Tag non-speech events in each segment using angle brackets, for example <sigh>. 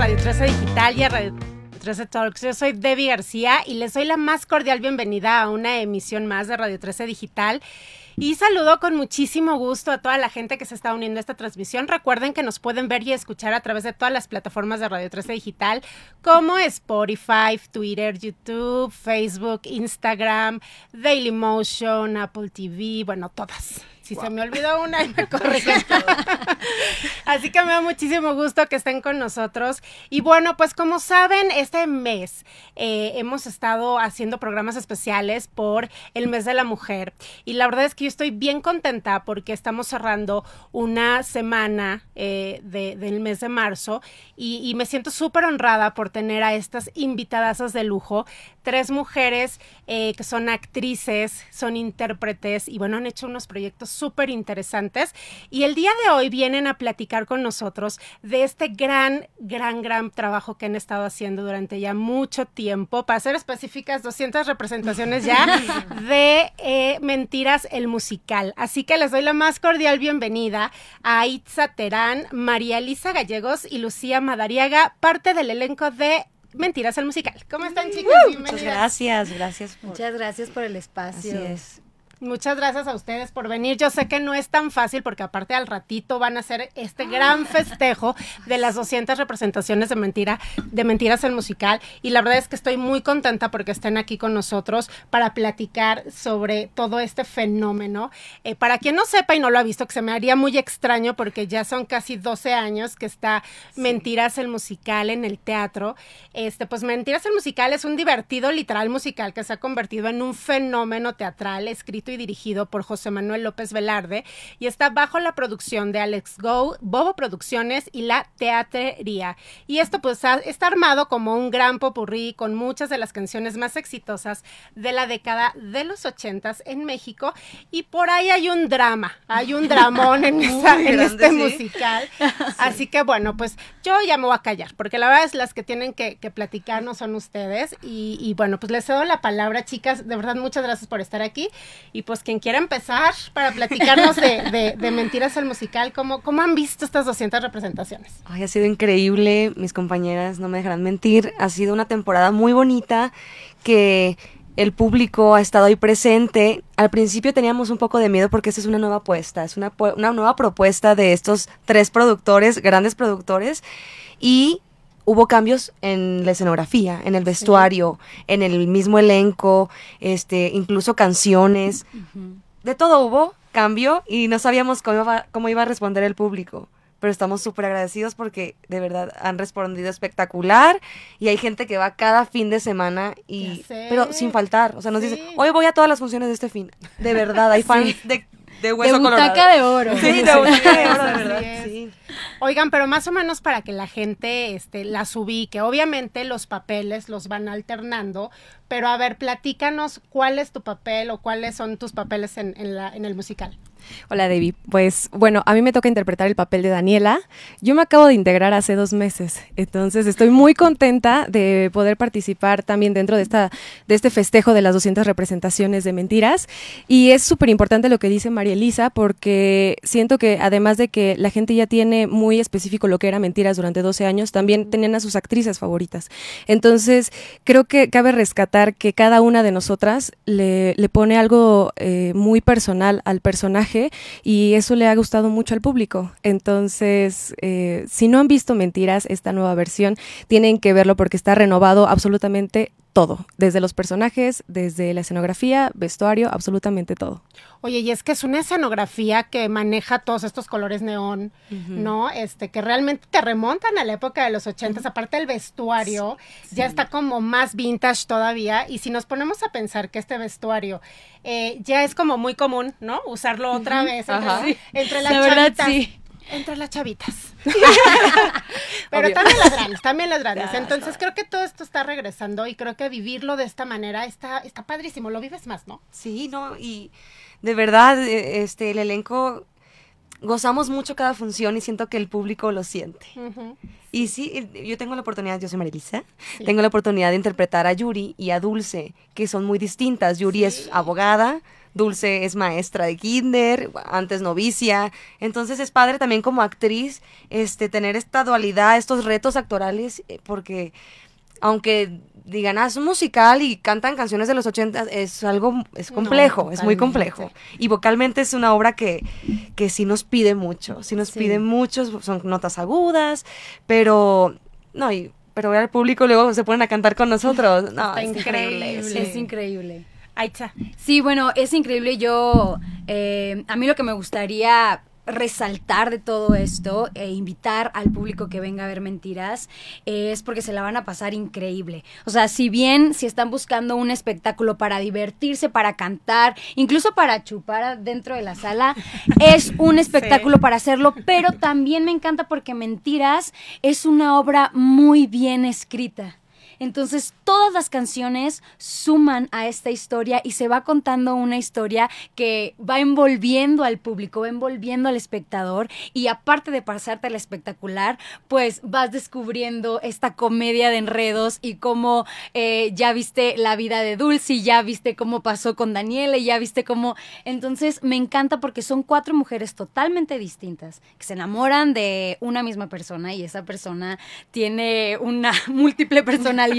Radio 13 Digital y a Radio 13 Talks. Yo soy Debbie García y les doy la más cordial bienvenida a una emisión más de Radio 13 Digital. Y saludo con muchísimo gusto a toda la gente que se está uniendo a esta transmisión. Recuerden que nos pueden ver y escuchar a través de todas las plataformas de Radio 13 Digital, como Spotify, Twitter, YouTube, Facebook, Instagram, Dailymotion, Apple TV, bueno, todas. Si se me olvidó una, y me <laughs> corrigen. Así que me da muchísimo gusto que estén con nosotros. Y bueno, pues como saben, este mes eh, hemos estado haciendo programas especiales por el mes de la mujer. Y la verdad es que yo estoy bien contenta porque estamos cerrando una semana eh, del mes de marzo y, y me siento súper honrada por tener a estas invitadasas de lujo, tres mujeres eh, que son actrices, son intérpretes y bueno, han hecho unos proyectos súper interesantes. Y el día de hoy vienen a platicar con nosotros de este gran, gran, gran trabajo que han estado haciendo durante ya mucho tiempo. Para ser específicas, 200 representaciones ya <laughs> de eh, Mentiras el Musical. Así que les doy la más cordial bienvenida a Itza Terán, María Elisa Gallegos y Lucía Madariaga, parte del elenco de Mentiras el Musical. ¿Cómo están, chicas? Muchas gracias, gracias. Muchas gracias por el espacio. Así es. Muchas gracias a ustedes por venir. Yo sé que no es tan fácil porque aparte al ratito van a hacer este gran festejo de las 200 representaciones de mentira, de mentiras el musical y la verdad es que estoy muy contenta porque estén aquí con nosotros para platicar sobre todo este fenómeno. Eh, para quien no sepa y no lo ha visto, que se me haría muy extraño porque ya son casi 12 años que está Mentiras el musical en el teatro. Este, pues Mentiras el musical es un divertido literal musical que se ha convertido en un fenómeno teatral escrito y dirigido por José Manuel López Velarde y está bajo la producción de Alex Go, Bobo Producciones y La Teatrería. Y esto pues está armado como un gran popurrí con muchas de las canciones más exitosas de la década de los ochentas en México. Y por ahí hay un drama, hay un dramón en, <laughs> esa, en este musical. <laughs> Así que bueno, pues yo ya me voy a callar porque la verdad es las que tienen que, que platicarnos son ustedes. Y, y, bueno, pues les cedo la palabra chicas, de verdad muchas gracias por estar aquí. y pues quien quiera empezar para platicarnos de, Mentiras el Musical, ¿cómo, ¿cómo han visto estas 200 representaciones? Ay, ha sido increíble, mis compañeras no me dejarán mentir, ha sido una temporada muy bonita que el público ha estado ahí presente. Al principio teníamos un poco de miedo porque esta es una nueva apuesta, es una, una nueva propuesta de estos tres productores, grandes productores, y hubo cambios en la escenografía, en el vestuario, sí. en el mismo elenco, este, incluso canciones. Uh -huh. De todo hubo cambio y no sabíamos cómo iba, cómo iba a responder el público. Pero estamos súper agradecidos porque de verdad han respondido espectacular y hay gente que va cada fin de semana y pero sin faltar, o sea, nos sí. dicen, "Hoy voy a todas las funciones de este fin." De verdad, hay <laughs> fans sí. de de hueso de butaca de oro. Sí, de <laughs> butaca de oro, de verdad. Sí. Oigan, pero más o menos para que la gente este, las ubique. Obviamente los papeles los van alternando, pero a ver, platícanos cuál es tu papel o cuáles son tus papeles en, en, la, en el musical. Hola, David. Pues bueno, a mí me toca interpretar el papel de Daniela. Yo me acabo de integrar hace dos meses, entonces estoy muy contenta de poder participar también dentro de, esta, de este festejo de las 200 representaciones de mentiras. Y es súper importante lo que dice María Elisa, porque siento que además de que la gente ya tiene muy específico lo que era mentiras durante 12 años, también tenían a sus actrices favoritas. Entonces, creo que cabe rescatar que cada una de nosotras le, le pone algo eh, muy personal al personaje y eso le ha gustado mucho al público. Entonces, eh, si no han visto Mentiras, esta nueva versión, tienen que verlo porque está renovado absolutamente todo, desde los personajes, desde la escenografía, vestuario, absolutamente todo. Oye, y es que es una escenografía que maneja todos estos colores neón, uh -huh. ¿no? Este, que realmente te remontan a la época de los ochentas, uh -huh. aparte el vestuario sí, ya sí. está como más vintage todavía, y si nos ponemos a pensar que este vestuario eh, ya es como muy común, ¿no? Usarlo otra uh -huh. vez entre, entre las la verdad, sí entre las chavitas. <laughs> Pero Obvio. también las grandes, también las grandes. Entonces creo que todo esto está regresando y creo que vivirlo de esta manera está, está padrísimo. Lo vives más, ¿no? Sí, no, y de verdad, este, el elenco gozamos mucho cada función y siento que el público lo siente. Uh -huh. Y sí, yo tengo la oportunidad, yo soy Marilisa, sí. tengo la oportunidad de interpretar a Yuri y a Dulce, que son muy distintas. Yuri sí. es abogada, Dulce es maestra de kinder, antes novicia. Entonces es padre también como actriz este, tener esta dualidad, estos retos actorales, eh, porque aunque digan, ah, es un musical y cantan canciones de los 80, es algo, es complejo, es muy complejo. Y vocalmente es una obra que, que sí nos pide mucho, sí nos pide mucho, son notas agudas, pero, no, y, pero ver al público luego se ponen a cantar con nosotros, no, Está es increíble. Es increíble. Sí, bueno, es increíble. Yo, eh, a mí lo que me gustaría resaltar de todo esto e invitar al público que venga a ver mentiras es porque se la van a pasar increíble. O sea, si bien si están buscando un espectáculo para divertirse, para cantar, incluso para chupar dentro de la sala, <laughs> es un espectáculo para hacerlo, pero también me encanta porque Mentiras es una obra muy bien escrita. Entonces, todas las canciones suman a esta historia y se va contando una historia que va envolviendo al público, va envolviendo al espectador y aparte de pasarte al espectacular, pues vas descubriendo esta comedia de enredos y cómo eh, ya viste la vida de Dulce, ya viste cómo pasó con Daniela ya viste cómo... Entonces, me encanta porque son cuatro mujeres totalmente distintas que se enamoran de una misma persona y esa persona tiene una <laughs> múltiple personalidad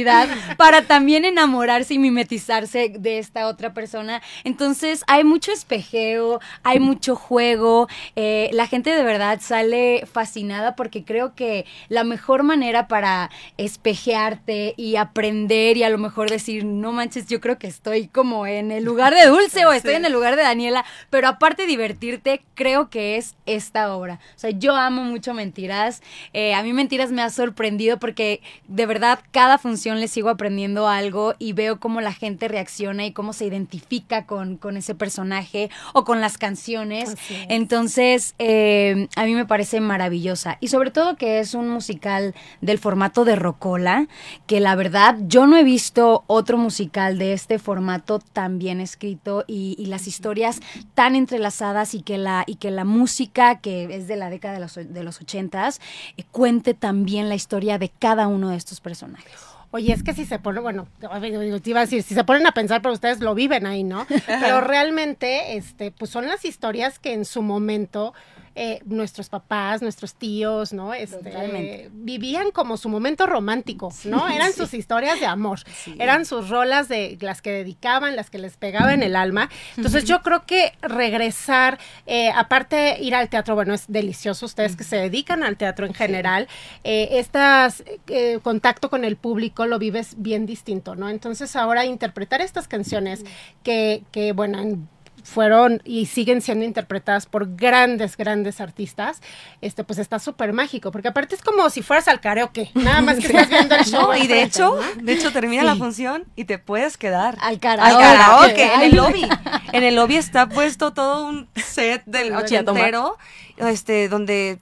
para también enamorarse y mimetizarse de esta otra persona. Entonces hay mucho espejeo, hay mucho juego. eh, la gente de verdad sale fascinada porque creo que la mejor manera para espejearte y aprender y a lo mejor decir, no manches, yo creo que estoy como en el lugar de Dulce o estoy en el lugar de Daniela, pero aparte divertirte, creo que es esta obra. O sea, yo amo mucho Mentiras. Eh, a mí Mentiras me ha sorprendido porque de verdad cada función le sigo aprendiendo algo y veo cómo la gente reacciona y cómo se identifica con, con ese personaje o con las canciones. Entonces, eh, a mí me parece maravillosa. Y sobre todo que es un musical del formato de Rocola, que la verdad yo no he visto otro musical de este formato tan bien escrito y, y las historias tan entrelazadas y que la, y que la música, que es de la década de los, de los ochentas, eh, cuente también la historia de cada uno de estos personajes. Oye, es que si se pone, bueno, te iba a decir, si se ponen a pensar, pero ustedes lo viven ahí, ¿no? Pero realmente, este, pues son las historias que en su momento eh, nuestros papás, nuestros tíos, ¿no? Este, Totalmente. vivían como su momento romántico, ¿no? Eran sus historias de amor, eran sus rolas de las que dedicaban, las que les pegaba en el alma. Entonces yo creo que regresar, eh, aparte ir al teatro, bueno, es delicioso, ustedes que se dedican al teatro en general, eh, estas eh, contacto con el público lo vives bien distinto, ¿no? Entonces ahora interpretar estas canciones que, que bueno, en- fueron y siguen siendo interpretadas por grandes, grandes artistas, este pues está súper mágico, porque aparte es como si fueras al karaoke, nada más que <laughs> estás viendo el show. No, y de hecho, ¿no? de hecho termina la función y te puedes quedar Al al karaoke. karaoke, en el lobby. En el lobby está puesto todo un set del ochentero, este, donde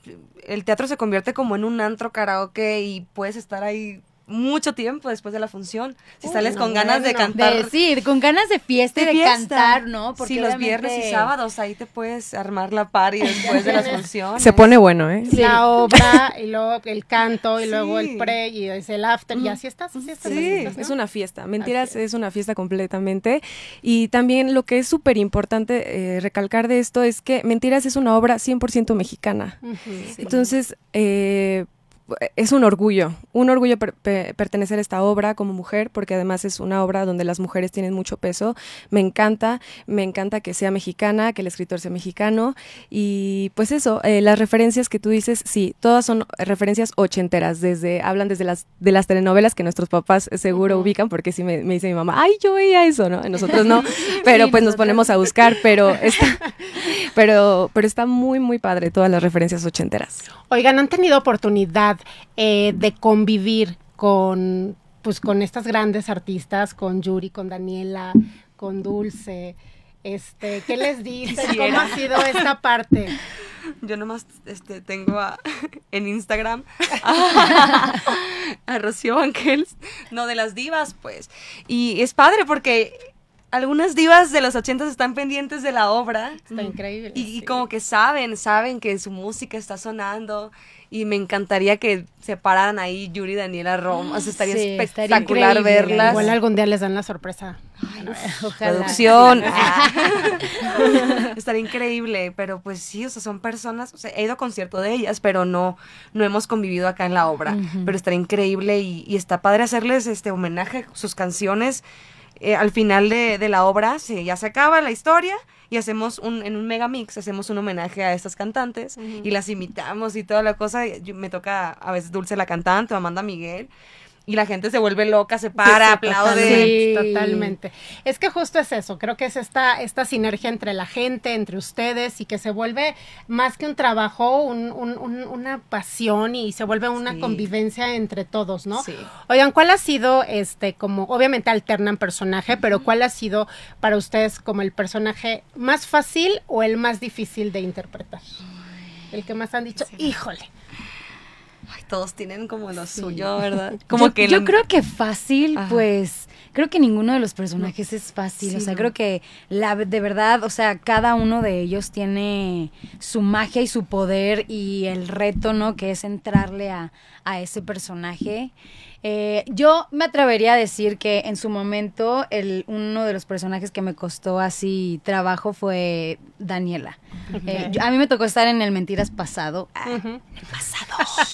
el teatro se convierte como en un antro karaoke y puedes estar ahí mucho tiempo después de la función. Si Uy, sales no, con ganas de cantar. De, sí, con ganas de fiesta y de, fiesta. cantar, ¿no? sí, los viernes y sábados ahí te puedes armar la party después de las <laughs> funciones. Se pone bueno, ¿eh? La obra y luego el canto y Sí. luego el pre y es el after y así estás, así estás. Sí, así estás, ¿no? Es una fiesta. Mentiras es. es. una fiesta completamente. Y también lo que es súper importante eh, recalcar de esto es que Mentiras es una obra 100% mexicana. Entonces, eh, es un orgullo, un orgullo per- pe- pertenecer a esta obra como mujer, porque además es una obra donde las mujeres tienen mucho peso. Me encanta, me encanta que sea mexicana, que el escritor sea mexicano. Y pues eso, eh, las referencias que tú dices, sí, todas son referencias ochenteras, desde, hablan desde las, de las telenovelas que nuestros papás seguro ubican, porque sí me, me dice mi mamá, ay, yo veía eso, ¿no? Nosotros no, <laughs> pero Sí, pues nos ponemos a buscar, pero está, <laughs> pero, pero está muy, muy padre todas las referencias ochenteras. Oigan, ¿han tenido oportunidad eh, de convivir con, pues, con estas grandes artistas, con Yuri, con Daniela, con Dulce? Este, ¿Qué les <laughs> dicen? ¿Cómo ha sido esta parte? Yo nomás este, tengo a- <laughs> en Instagram a, <laughs> a Rocío Ángels, no de las divas, pues. Y es padre porque algunas divas de los ochentas están pendientes de la obra. Está increíble. Y, y como que saben, saben que su música está sonando. Y me encantaría que se pararan ahí Yuri y Daniela Rom. O sea, estaría Sí, espectacular verlas. Igual algún día les dan la sorpresa. <laughs> Ojalá. Producción. Ah. <laughs> <laughs> estaría increíble. Pero pues sí, o sea, son personas. O sea, he ido a concierto de ellas, pero no, no hemos convivido acá en la obra. Pero estaría increíble y, y está padre hacerles este homenaje, sus canciones. Eh, al final de, de la obra, sí, ya se acaba la historia y hacemos un, en un mega mix, hacemos un homenaje a estas cantantes y las imitamos y toda la cosa. Yo- me toca a veces Dulce la cantante o Amanda Miguel y la gente se vuelve loca, se para, Sí, aplaude. Totalmente, Sí. totalmente. Es que justo es eso, creo que es esta, esta sinergia entre la gente, entre ustedes y que se vuelve más que un trabajo, un- un- un- una pasión y se vuelve una Sí. convivencia entre todos, ¿no? Sí. Oigan, ¿cuál ha sido, este, como, obviamente alternan personaje, pero cuál ha sido para ustedes como el personaje más fácil o el más difícil de interpretar? El que más han dicho, híjole. Ay, todos tienen como lo Sí. suyo, ¿verdad? <laughs> Como yo, que yo lo- creo que fácil, Ajá. pues, creo que ninguno de los personajes es fácil. Sí, o sea, no. creo que la de verdad, o sea, cada uno de ellos tiene su magia y su poder y el reto, ¿no? Que es entrarle a, a ese personaje. Eh, yo me atrevería a decir que en su momento el, uno de los personajes que me costó así trabajo fue Daniela. Eh, yo- a mí me tocó estar en el Mentiras pasado. Ah, Ujú.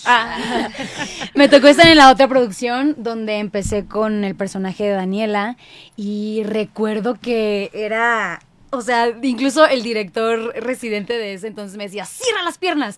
<laughs> me tocó estar en la otra producción donde empecé con el personaje de Daniela y recuerdo que era, o sea, incluso el director residente de ese entonces me decía, cierra las piernas.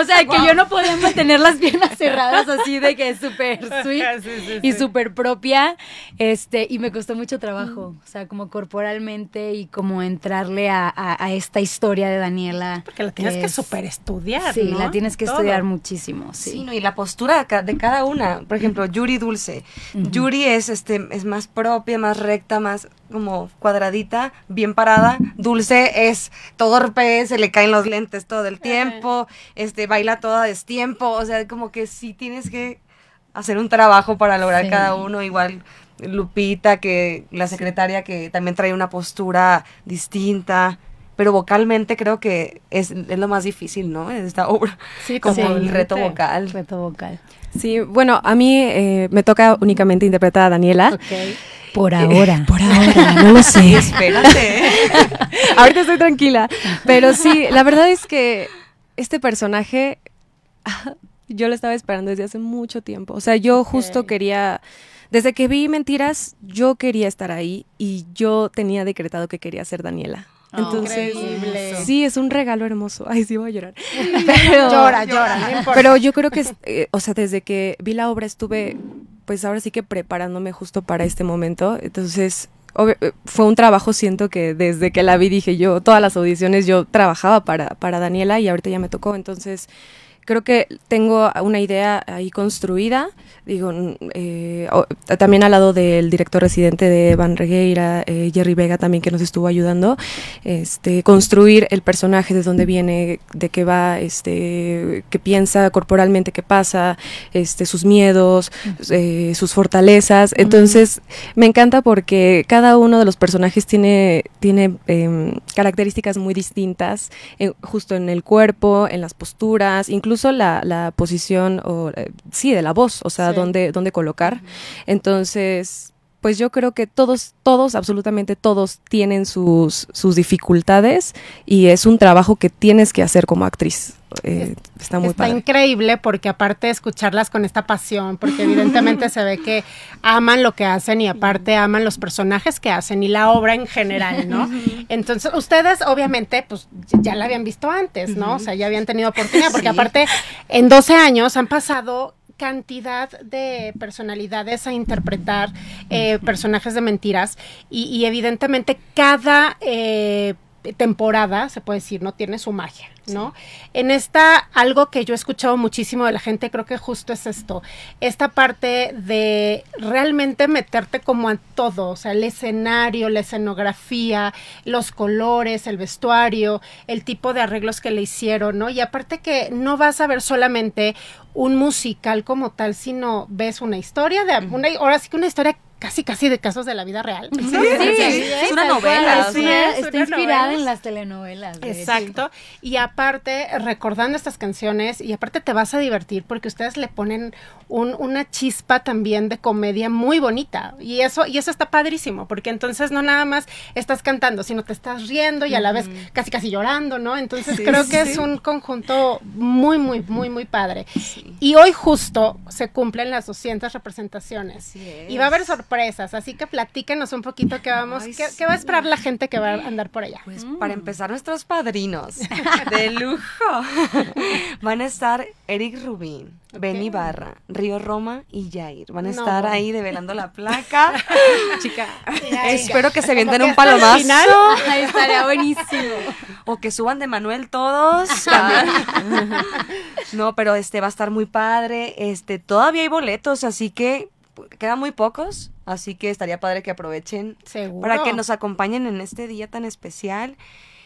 o sea, que yo no podía mantener las piernas cerradas así de que es súper <laughs> sweet Sí, sí, y sí. súper propia, este, y me costó mucho trabajo, o sea, como corporalmente y como entrarle a, a- a esta historia de Daniela. Porque la tienes que es- super estudiar, Sí, ¿no? la tienes que Todo. estudiar muchísimo, sí. Sí, no, y la postura de cada una. Por ejemplo, Yuri Dulce. Yuri es este es más propia, más recta, más como cuadradita, bien parada. Dulce es torpe, se le caen los lentes todo el tiempo, este baila todo a destiempo, o sea, como que sí tienes que hacer un trabajo para lograr Sí. cada uno igual Lupita que la secretaria que también trae una postura distinta. Pero vocalmente creo que es, es lo más difícil, ¿no? En esta obra. Sí, como el totalmente. reto vocal. Reto vocal. Sí, bueno, a mí eh, me toca únicamente interpretar a Daniela. Ok. Por <laughs> ahora. Por ahora, no lo sé. <laughs> Espérate. <laughs> Ahorita estoy tranquila. Pero sí, la verdad es que este personaje, yo lo estaba esperando desde hace mucho tiempo. O sea, yo justo quería, desde que vi Mentiras, yo quería estar ahí y yo tenía decretado que quería ser Daniela. Entonces, Increíble. sí, es un regalo hermoso. Ay, sí, voy a llorar. Pero, Llora, llora, no pero yo creo que, eh, o sea, desde que vi la obra estuve, pues ahora sí que preparándome justo para este momento. Entonces, eh, fue un trabajo, siento que desde que la vi dije yo, todas las audiciones yo trabajaba para, para Daniela y ahorita ya me tocó. Entonces, creo que tengo una idea ahí construida. Digo, eh, o- también al lado del director residente de Van Regueira, eh, Jerry Vega también que nos estuvo ayudando, este, construir el personaje de dónde viene, de qué va, este, qué piensa corporalmente, qué pasa, este, sus miedos, eh, sus fortalezas. Entonces, me encanta porque cada uno de los personajes tiene, tiene em, características muy distintas, en- justo en el cuerpo, en las posturas, incluso la, la posición, o, eh, sí, de la voz, o sea, Sí. dónde, dónde colocar. Entonces, pues yo creo que todos, todos, absolutamente todos tienen sus, sus dificultades y es un trabajo que tienes que hacer como actriz. Eh, está muy Está padre. increíble porque aparte de escucharlas con esta pasión, porque evidentemente se ve que aman lo que hacen y aparte aman los personajes que hacen y la obra en general, ¿no? Entonces, ustedes obviamente pues ya la habían visto antes, ¿no? O sea, ya habían tenido oportunidad, porque Sí. aparte en 12 años han pasado cantidad de personalidades a interpretar eh, personajes de mentiras y, evidentemente cada eh, temporada, se puede decir, no tiene su magia, ¿no? En esta, algo que yo he escuchado muchísimo de la gente, creo que justo es esto, esta parte de realmente meterte como a todo, o sea, el escenario, la escenografía, los colores, el vestuario, el tipo de arreglos que le hicieron, ¿no? Y aparte que no vas a ver solamente un musical como tal, sino ves una historia de, una, ahora sí que una historia casi casi de casos de la vida real. Sí, es una novela. Es una, está inspirada en las telenovelas. Exacto. Y aparte, recordando estas canciones, y aparte te vas a divertir porque ustedes le ponen un, una chispa también de comedia muy bonita. Y eso, y eso está padrísimo, porque entonces no nada más estás cantando, sino te estás riendo y a la vez casi casi llorando, ¿no? Entonces creo que es un conjunto muy, muy, muy, muy padre. Y hoy justo se cumplen las 200 representaciones. Y va a haber sorpresas así que platíquenos un poquito qué vamos, qué, va a esperar la gente que va a andar por allá. Pues para empezar, nuestros padrinos <laughs> de lujo <laughs> van a estar Eric Rubín, Benny Barra, Río Roma y Jair. Van a estar ahí develando la placa. <laughs> Chica, espero que se vienten un palomazo. Ahí estaría buenísimo. O que suban de Manuel todos. no, pero este va a estar muy padre. Este, todavía hay boletos, así que quedan muy pocos. Así que estaría padre que aprovechen para que nos acompañen en este día tan especial.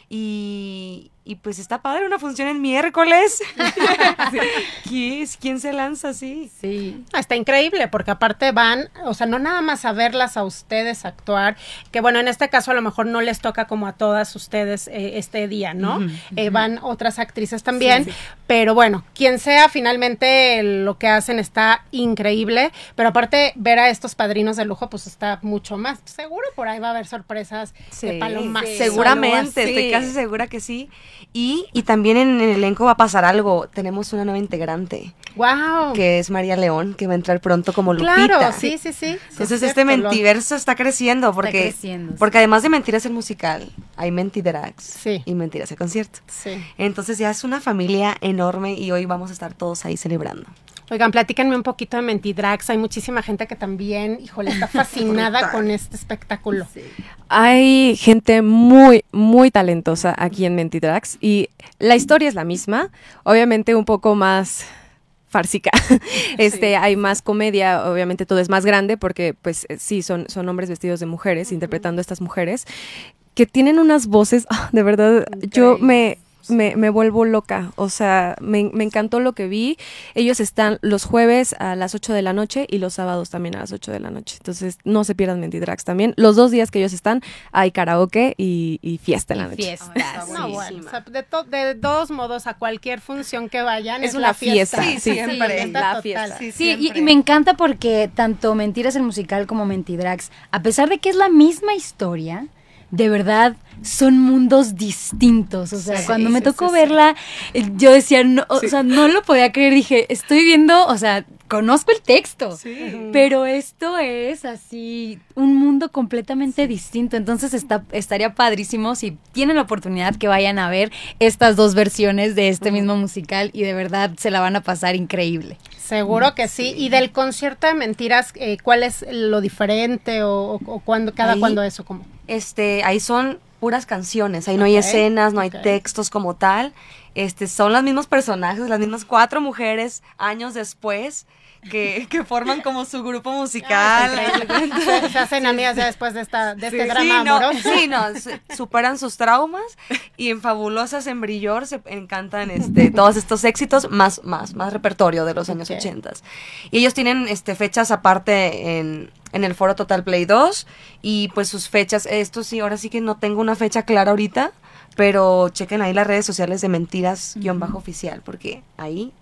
Y, y pues está padre una función el miércoles. <laughs> ¿Quién se lanza así? Sí. Está increíble porque aparte van, o sea, no nada más a verlas a ustedes actuar, que bueno, en este caso a lo mejor no les toca como a todas ustedes eh, este día, ¿no? Eh, van otras actrices también, pero bueno, quien sea, finalmente lo que hacen está increíble, pero aparte ver a estos padrinos de lujo, pues está mucho más. Seguro por ahí va a haber sorpresas de palomas. Seguramente, estoy casi segura que sí. Y, y también en el elenco va a pasar algo. Tenemos una nueva integrante. ¡Wow! Que es María León, que va a entrar pronto como Lupita. Claro, sí, sí, sí. Entonces este mentiverso está creciendo porque, está creciendo, porque además de Mentiras el musical, hay Mentidrags sí. y Mentiras el concierto. Sí. Entonces ya es una familia enorme y hoy vamos a estar todos ahí celebrando. Oigan, platíquenme un poquito de Mentidrags. Hay muchísima gente que también, híjole, está <laughs> fascinada con este espectáculo. Hay gente muy, muy talentosa aquí en Y la historia es la misma, obviamente un poco más fársica. <laughs> Este, hay más comedia, obviamente todo es más grande porque pues eh, sí son son hombres vestidos de mujeres interpretando a estas mujeres que tienen unas voces, de verdad, yo me me, me, vuelvo loca. O sea, me, me, encantó lo que vi. Ellos están los jueves a las 8 de la noche y los sábados también a las 8 de la noche. Entonces, no se pierdan Mentidrags también. Los dos días que ellos están, hay karaoke y, y fiesta en la noche. Fiestas. no, bueno, de, de, todos modos, a cualquier función que vayan, es, una fiesta. Sí, siempre. la fiesta. Sí, y, y, me encanta porque tanto Mentiras el musical como Mentidrags, a pesar de que es la misma historia, de verdad son mundos distintos. O sea, cuando me tocó verla, eh, yo decía, no, o sea, no lo podía creer. Dije, estoy viendo, o sea, conozco el texto, pero esto es así un mundo completamente distinto. Entonces está, estaría padrísimo si tienen la oportunidad que vayan a ver estas dos versiones de este mismo musical y de verdad se la van a pasar increíble. Seguro que sí. Y del concierto de mentiras, eh, ¿cuál es lo diferente o, o cuándo, cada cuándo eso? Como? Este, ahí son puras canciones, ahí no hay escenas, no hay textos como tal. Este, son los mismos personajes, las mismas cuatro mujeres años después que, que forman como su grupo musical. <laughs> se, hacen amigas ya después de, esta, de este drama sí, no, Sí, no, superan sus traumas y en Fabulosas en Brillor se encantan este, todos estos éxitos, más, más, más repertorio de los años ochentas. Y ellos tienen este, fechas aparte en, en el Foro Total Play 2 y pues sus fechas, esto sí, ahora sí que no tengo una fecha clara ahorita, pero chequen ahí las redes sociales de mentiras-oficial porque ahí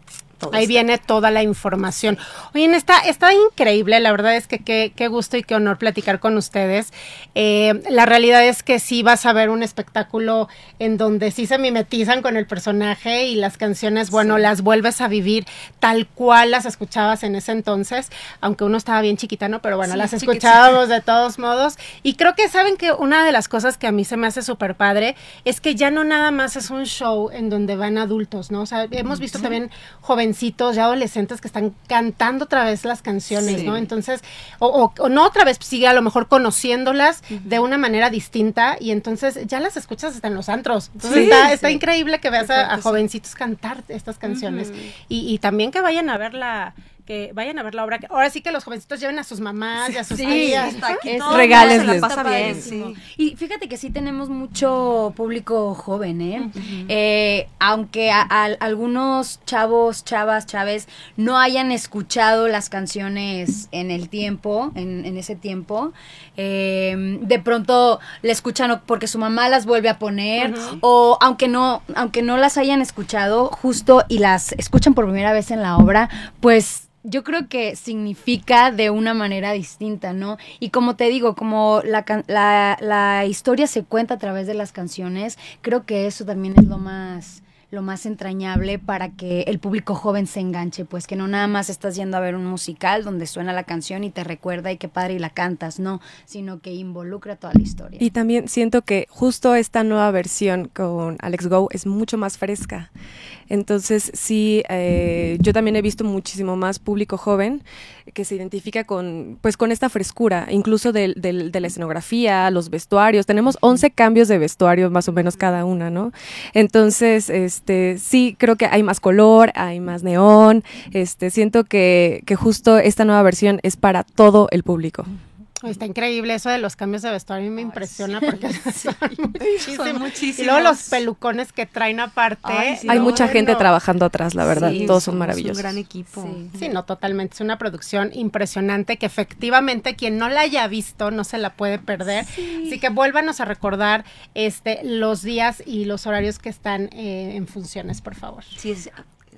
Ahí viene toda la información. Oye, está, está increíble, la verdad es que qué, gusto y qué honor platicar con ustedes. Eh, la realidad es que sí vas a ver un espectáculo en donde sí se mimetizan con el personaje y las canciones, bueno, las vuelves a vivir tal cual las escuchabas en ese entonces, aunque uno estaba bien chiquita, ¿no? Pero bueno, las escuchábamos de todos modos. Y creo que saben que una de las cosas que a mí se me hace súper padre es que ya no nada más es un show en donde van adultos, ¿no? O sea, hemos visto también jóvenes ya adolescentes que están cantando otra vez las canciones, ¿no? Entonces, o, no otra vez, sigue a lo mejor conociéndolas de una manera distinta y entonces ya las escuchas hasta en los antros. Entonces está, increíble que veas a, jovencitos cantar estas canciones. Y, también que vayan a ver la, que vayan a ver la obra. que- Ahora sí que los jovencitos lleven a sus mamás y a sus Sí, tías. está aquí es- todo, Regálesles. se la pasa bien, sí. Y fíjate que sí tenemos mucho público joven, ¿eh? Eh, aunque a- a- algunos chavos, chavas, chaves no hayan escuchado las canciones en el tiempo, en, en ese tiempo, eh, de pronto le escuchan porque su mamá las vuelve a poner o aunque no, aunque no las hayan escuchado justo y las escuchan por primera vez en la obra, pues yo creo que significa de una manera distinta, ¿no? Y como te digo, como la, la, la historia se cuenta a través de las canciones, creo que eso también es lo más lo más entrañable para que el público joven se enganche, pues que no nada más estás yendo a ver un musical donde suena la canción y te recuerda y qué padre y la cantas, no, sino que involucra toda la historia. Y también siento que justo esta nueva versión con Alex Go es mucho más fresca. Entonces, sí, eh, yo también he visto muchísimo más público joven que se identifica con, pues, con esta frescura, incluso del- del- de la escenografía, los vestuarios. Tenemos 11 cambios de vestuarios más o menos cada una, ¿no? Entonces, este, sí, creo que hay más color, hay más neón. Este, siento que, que justo esta nueva versión es para todo el público. Está increíble eso de los cambios de vestuario, a mí me impresiona porque <laughs> son muchísimos. muchísimos. Y luego los pelucones que traen aparte. Ay, sí, Hay no, mucha gente trabajando atrás, la verdad. Sí, Todos son somos maravillosos. Un gran equipo. Sí. Sí, no, totalmente. Es una producción impresionante que efectivamente quien no la haya visto no se la puede perder. Así que vuélvanos a recordar este los días y los horarios que están eh, en funciones, por favor. Sí, es-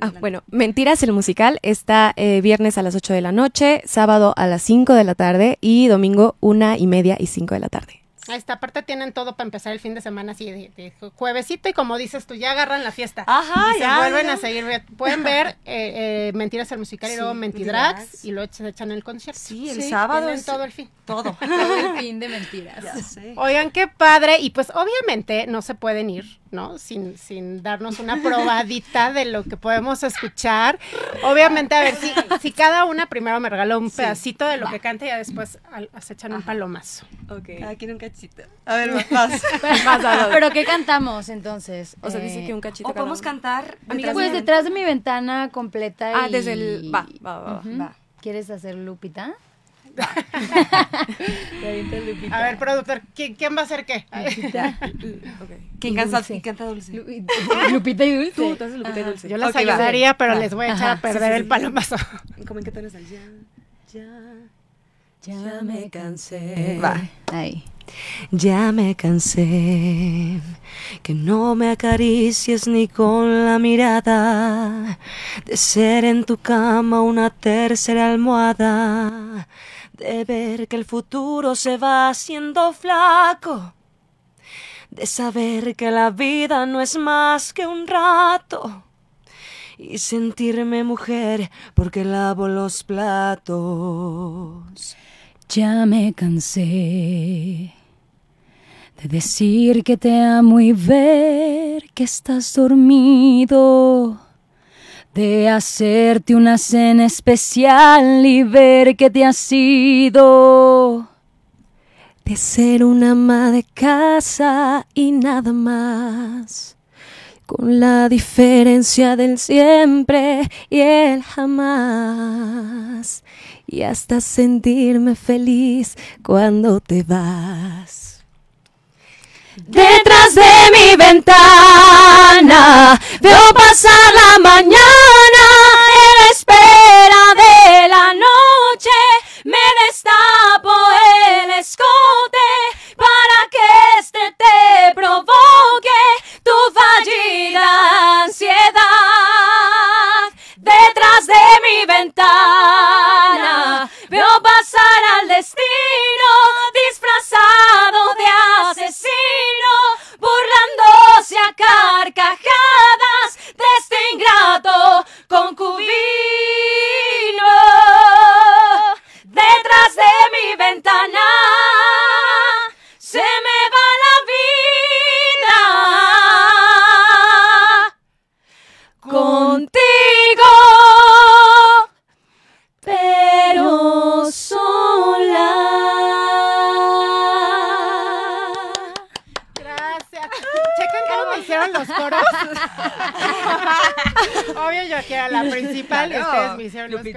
Ah, bueno, Mentiras el musical está eh, viernes a las 8 de la noche, sábado a las 5 de la tarde y domingo una y media y 5 de la tarde. A esta parte tienen todo para empezar el fin de semana así de, de juevesito y como dices tú, ya agarran la fiesta. Ajá, y se vuelven ya. a seguir. Pueden <laughs> ver eh, eh, Mentiras el musical y Sí, luego Mentidrags y luego se echan el concierto. Sí, el sábado Tienen es- todo el fin. todo. <laughs> Todo el fin de <laughs> mentiras. Ya sé. Oigan, qué padre. Y pues obviamente no se pueden ir, ¿no? Sin, sin darnos una probadita de lo que podemos escuchar. Obviamente, a ver, si, si cada una primero me regala un pedacito de lo que canta y ya después al- se echan un palomazo. Cada quien un cachito. A ver, <laughs> vas. Pero ¿qué cantamos entonces? O sea, Eh, dice que un cachito. O podemos uno. cantar. Amigas, Pues detrás de mi ventana completa Ah, y- desde el. Va, va, va. va. Ujú. va. ¿Quieres hacer Lupita? <laughs> A ver, productor, ¿quién, quién va a hacer qué? <laughs> Ok. ¿Quién canta, dulce. quién canta dulce? Lu- Lupita y Dulce. Tú, entonces Lupita y. Dulce. Yo las va. ayudaría, pero Va. les voy a echar a perder el palomazo. ¿Cómo en qué tono? Ya, ya. Ya me cansé. Va. Ahí. Ya me cansé que no me acaricies ni con la mirada, de ser en tu cama una tercera almohada, de ver que el futuro se va haciendo flaco, de saber que la vida no es más que un rato. Y sentirme mujer porque lavo los platos. Ya me cansé de decir que te amo y ver que estás dormido. De hacerte una cena especial y ver que te has ido. De ser una ama de casa y nada más. Con la diferencia del siempre y el jamás. Y hasta sentirme feliz cuando te vas. Detrás de mi ventana veo pasar la mañana en la espera de la noche. Me destapo el escote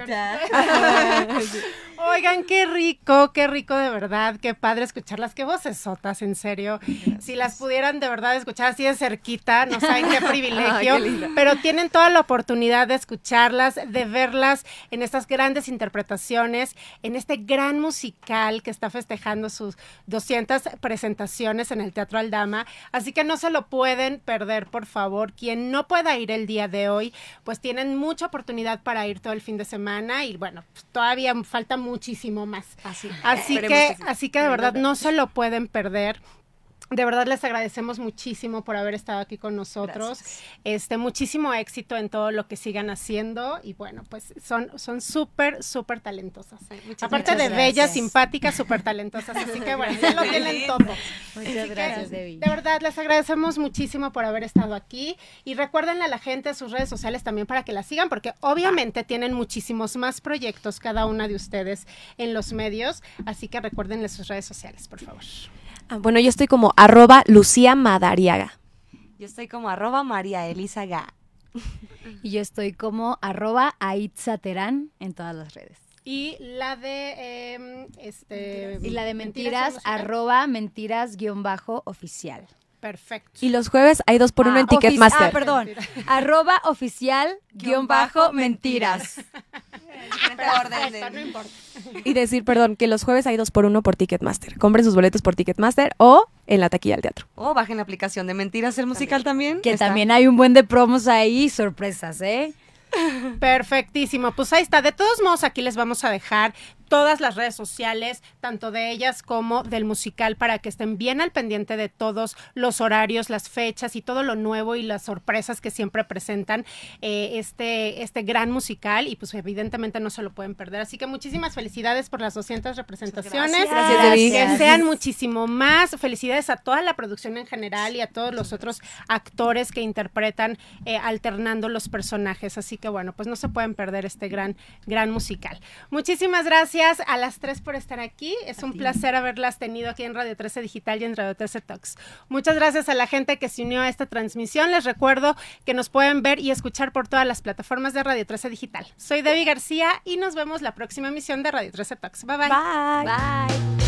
hicieron los coros. Oigan, qué rico, qué rico de verdad, qué padre escucharlas, qué voces sotas, en serio. Si las pudieran de verdad escuchar así de cerquita, no saben qué <laughs> privilegio, pero tienen toda la oportunidad de escucharlas, de verlas en estas grandes interpretaciones, en este gran musical que está festejando sus 200 presentaciones en el Teatro Aldama, así que no se lo pueden perder, por favor. Quien no pueda ir el día de hoy, pues tienen mucha oportunidad para ir todo el fin de semana y bueno, pues todavía falta muchísimo más. Así, Así que, así que de verdad no se lo pueden perder. De verdad les agradecemos muchísimo por haber estado aquí con nosotros. Este, muchísimo éxito en todo lo que sigan haciendo y bueno, pues son son súper súper talentosas. Aparte de bellas, simpáticas, súper talentosas, así que bueno, ya lo tienen todo. Muchas gracias, Debbie. De verdad les agradecemos muchísimo por haber estado aquí y recuérdenle a la gente sus redes sociales también para que la sigan porque obviamente tienen muchísimos más proyectos cada una de ustedes en los medios, así que recuérdenle sus redes sociales, por favor. Ah, bueno, yo estoy como arroba Lucía Madariaga. Yo estoy como arroba María Elisa Ga. <laughs> Y yo estoy como arroba Aitza Terán en todas las redes. Y la de em, este Y la de mentiras, musical. arroba mentiras guion bajo oficial. Perfecto. Y los jueves hay dos por uno Ah, en ofici- Ticketmaster. Ah, perdón. arroba oficial guion bajo mentiras. Orden de- no importa. Y decir, perdón, que los jueves hay dos por uno por Ticketmaster. Compren sus boletos por Ticketmaster o en la taquilla del teatro. O bajen la aplicación de Mentiras el musical también. Que Está. también hay un buen de promos ahí, sorpresas, ¿eh? Perfectísimo. Pues ahí está. De todos modos, aquí les vamos a dejar todas las redes sociales, tanto de ellas como del musical, para que estén bien al pendiente de todos los horarios, las fechas y todo lo nuevo y las sorpresas que siempre presentan eh, este, este gran musical. Y pues evidentemente no se lo pueden perder. Así que muchísimas felicidades por las 200 representaciones. Gracias, Debbie. Que sean muchísimo más. Felicidades a toda la producción en general y a todos los otros actores que interpretan eh, alternando los personajes. Así que bueno, pues no se pueden perder este gran, gran musical. Muchísimas gracias a las tres por estar aquí. Es un placer haberlas tenido aquí en Radio 13 Digital y en Radio 13 Talks. Muchas gracias a la gente que se unió a esta transmisión. Les recuerdo que nos pueden ver y escuchar por todas las plataformas de Radio 13 Digital. Soy Debbie García y nos vemos la próxima emisión de Radio 13 Talks. Bye bye. Bye. Bye.